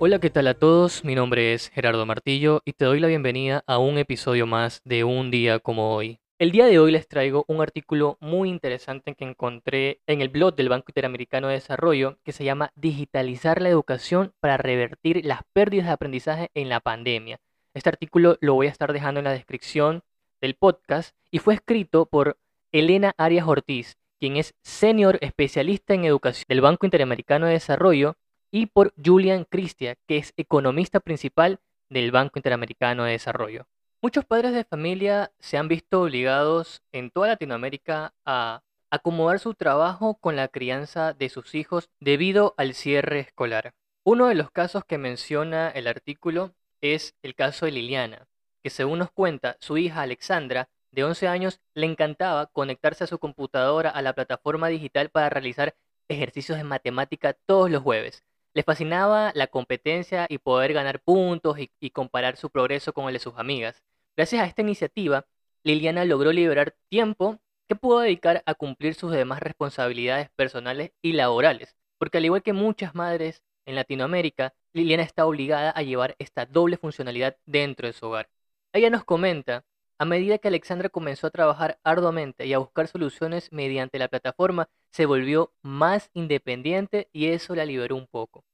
Hola, ¿qué tal a todos? Mi nombre es Gerardo Martillo y te doy la bienvenida a un episodio más de Un día como hoy. El día de hoy les traigo un artículo muy interesante que encontré en el blog del Banco Interamericano de Desarrollo que se llama Digitalizar la educación para revertir las pérdidas de aprendizaje en la pandemia. Este artículo lo voy a estar dejando en la descripción del podcast y fue escrito por Elena Arias Ortiz, quien es senior especialista en educación del Banco Interamericano de Desarrollo y por Julian Cristia, que es economista principal del Banco Interamericano de Desarrollo. Muchos padres de familia se han visto obligados en toda Latinoamérica a acomodar su trabajo con la crianza de sus hijos debido al cierre escolar. Uno de los casos que menciona el artículo es el caso de Liliana, que según nos cuenta su hija Alexandra, de 11 años, le encantaba conectarse a su computadora a la plataforma digital para realizar ejercicios de matemática todos los jueves. Le fascinaba la competencia y poder ganar puntos y, comparar su progreso con el de sus amigas. Gracias a esta iniciativa, Liliana logró liberar tiempo que pudo dedicar a cumplir sus demás responsabilidades personales y laborales, porque al igual que muchas madres en Latinoamérica, Liliana está obligada a llevar esta doble funcionalidad dentro de su hogar. Ella nos comenta, a medida que Alexandra comenzó a trabajar arduamente y a buscar soluciones mediante la plataforma, se volvió más independiente y eso la liberó un poco.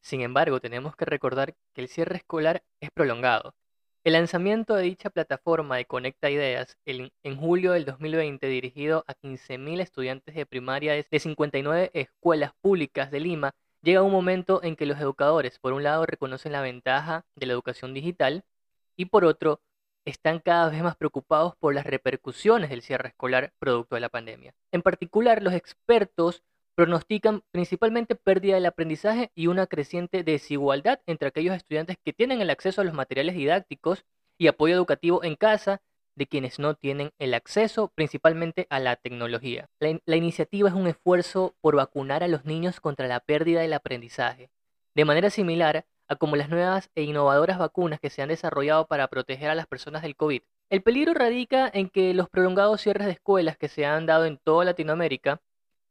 Sin embargo, tenemos que recordar que el cierre escolar es prolongado. El lanzamiento de dicha plataforma de Conecta Ideas en, julio del 2020, dirigido a 15.000 estudiantes de primaria de 59 escuelas públicas de Lima, llega un momento en que los educadores, por un lado, reconocen la ventaja de la educación digital y por otro, están cada vez más preocupados por las repercusiones del cierre escolar producto de la pandemia. En particular, los expertos pronostican principalmente pérdida del aprendizaje y una creciente desigualdad entre aquellos estudiantes que tienen el acceso a los materiales didácticos y apoyo educativo en casa de quienes no tienen el acceso principalmente a la tecnología. La, iniciativa es un esfuerzo por vacunar a los niños contra la pérdida del aprendizaje, de manera similar a como las nuevas e innovadoras vacunas que se han desarrollado para proteger a las personas del COVID. El peligro radica en que los prolongados cierres de escuelas que se han dado en toda Latinoamérica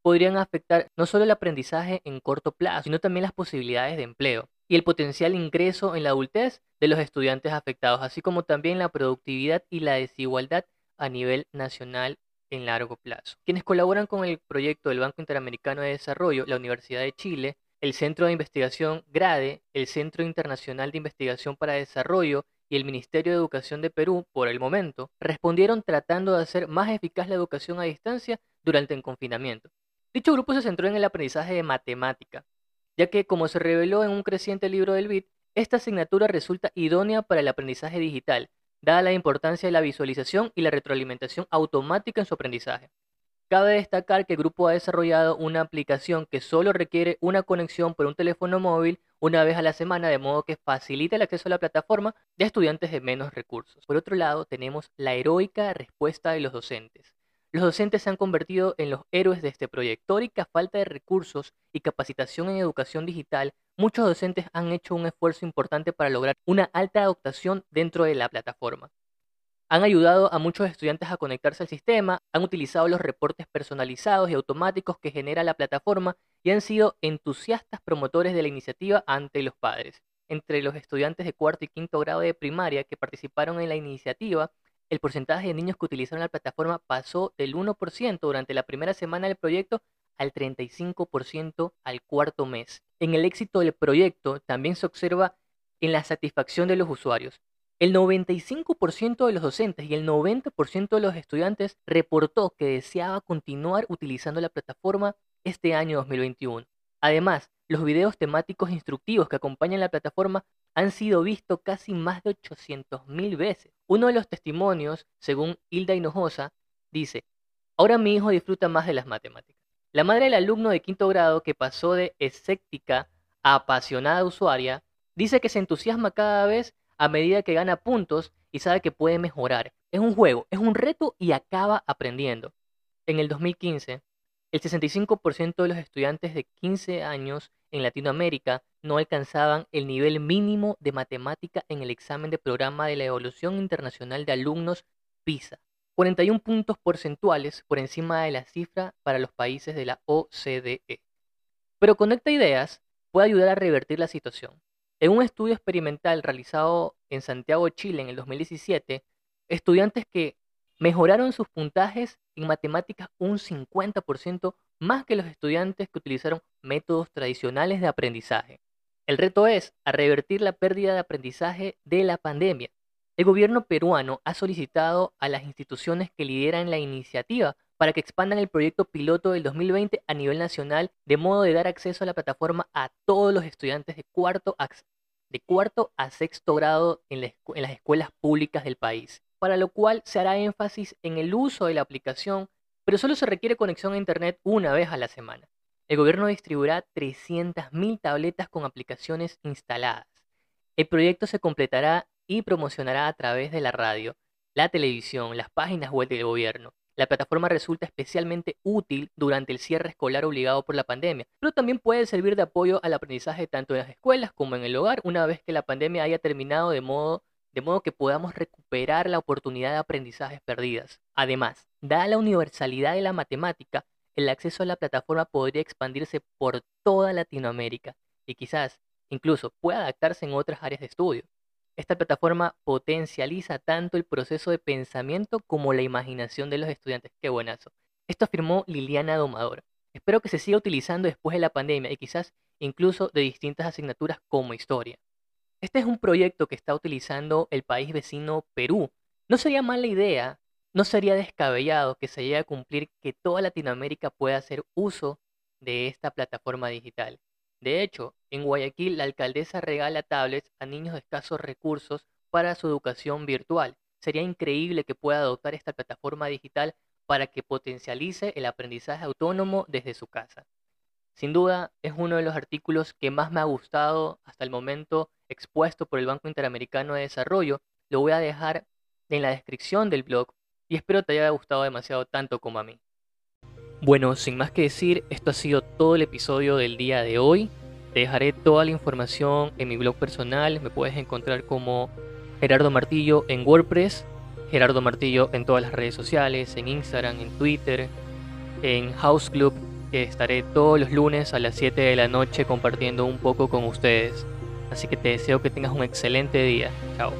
podrían afectar no solo el aprendizaje en corto plazo, sino también las posibilidades de empleo y el potencial ingreso en la adultez de los estudiantes afectados, así como también la productividad y la desigualdad a nivel nacional en largo plazo. Quienes colaboran con el proyecto del Banco Interamericano de Desarrollo, la Universidad de Chile, el Centro de Investigación GRADE, el Centro Internacional de Investigación para Desarrollo y el Ministerio de Educación de Perú, por el momento, respondieron tratando de hacer más eficaz la educación a distancia durante el confinamiento. Dicho grupo se centró en el aprendizaje de matemática, ya que, como se reveló en un creciente libro del BIT, esta asignatura resulta idónea para el aprendizaje digital, dada la importancia de la visualización y la retroalimentación automática en su aprendizaje. Cabe destacar que el grupo ha desarrollado una aplicación que solo requiere una conexión por un teléfono móvil una vez a la semana, de modo que facilita el acceso a la plataforma de estudiantes de menos recursos. Por otro lado, tenemos la heroica respuesta de los docentes. Los docentes se han convertido en los héroes de este proyecto. y a falta de recursos y capacitación en educación digital, muchos docentes han hecho un esfuerzo importante para lograr una alta adoptación dentro de la plataforma. Han ayudado a muchos estudiantes a conectarse al sistema, han utilizado los reportes personalizados y automáticos que genera la plataforma y han sido entusiastas promotores de la iniciativa ante los padres. Entre los estudiantes de cuarto y quinto grado de primaria que participaron en la iniciativa, el porcentaje de niños que utilizaron la plataforma pasó del 1% durante la primera semana del proyecto al 35% al cuarto mes. En el éxito del proyecto también se observa en la satisfacción de los usuarios. El 95% de los docentes y el 90% de los estudiantes reportó que deseaba continuar utilizando la plataforma este año 2021. Además, los videos temáticos instructivos que acompañan la plataforma han sido vistos casi más de 800.000 veces. Uno de los testimonios, según Hilda Hinojosa, dice, ahora mi hijo disfruta más de las matemáticas. La madre del alumno de quinto grado que pasó de escéptica a apasionada usuaria, dice que se entusiasma cada vez a medida que gana puntos y sabe que puede mejorar. Es un juego, es un reto y acaba aprendiendo. En el 2015, el 65% de los estudiantes de 15 años en Latinoamérica no alcanzaban el nivel mínimo de matemática en el examen de programa de la evolución internacional de alumnos PISA, 41 puntos porcentuales por encima de la cifra para los países de la OCDE. Pero Conecta Ideas puede ayudar a revertir la situación. En un estudio experimental realizado en Santiago, Chile, en el 2017, estudiantes que mejoraron sus puntajes en matemáticas un 50% más que los estudiantes que utilizaron métodos tradicionales de aprendizaje. El reto es a revertir la pérdida de aprendizaje de la pandemia. El gobierno peruano ha solicitado a las instituciones que lideran la iniciativa para que expandan el proyecto piloto del 2020 a nivel nacional, de modo de dar acceso a la plataforma a todos los estudiantes de cuarto de cuarto a sexto grado en, en las escuelas públicas del país, para lo cual se hará énfasis en el uso de la aplicación, pero solo se requiere conexión a Internet una vez a la semana. El gobierno distribuirá 300.000 tabletas con aplicaciones instaladas. El proyecto se completará y promocionará a través de la radio, la televisión, las páginas web del gobierno. La plataforma resulta especialmente útil durante el cierre escolar obligado por la pandemia, pero también puede servir de apoyo al aprendizaje tanto en las escuelas como en el hogar una vez que la pandemia haya terminado de modo, que podamos recuperar la oportunidad de aprendizajes perdidas. Además, dada la universalidad de la matemática, el acceso a la plataforma podría expandirse por toda Latinoamérica y quizás incluso pueda adaptarse en otras áreas de estudio. Esta plataforma potencializa tanto el proceso de pensamiento como la imaginación de los estudiantes. Qué buenazo. Esto afirmó Liliana Domador. Espero que se siga utilizando después de la pandemia y quizás incluso de distintas asignaturas como historia. Este es un proyecto que está utilizando el país vecino Perú. No sería mala idea no sería descabellado que se llegue a cumplir que toda Latinoamérica pueda hacer uso de esta plataforma digital. De hecho, en Guayaquil la alcaldesa regala tablets a niños de escasos recursos para su educación virtual. Sería increíble que pueda adoptar esta plataforma digital para que potencialice el aprendizaje autónomo desde su casa. Sin duda, es uno de los artículos que más me ha gustado hasta el momento expuesto por el Banco Interamericano de Desarrollo. Lo voy a dejar en la descripción del blog y espero te haya gustado demasiado tanto como a mí. Bueno, sin más que decir, esto ha sido todo el episodio del día de hoy. Te dejaré toda la información en mi blog personal, me puedes encontrar como Gerardo Martillo en WordPress, Gerardo Martillo en todas las redes sociales, en Instagram, en Twitter, en House Club, que estaré todos los lunes a las 7 de la noche compartiendo un poco con ustedes. Así que te deseo que tengas un excelente día. Chao.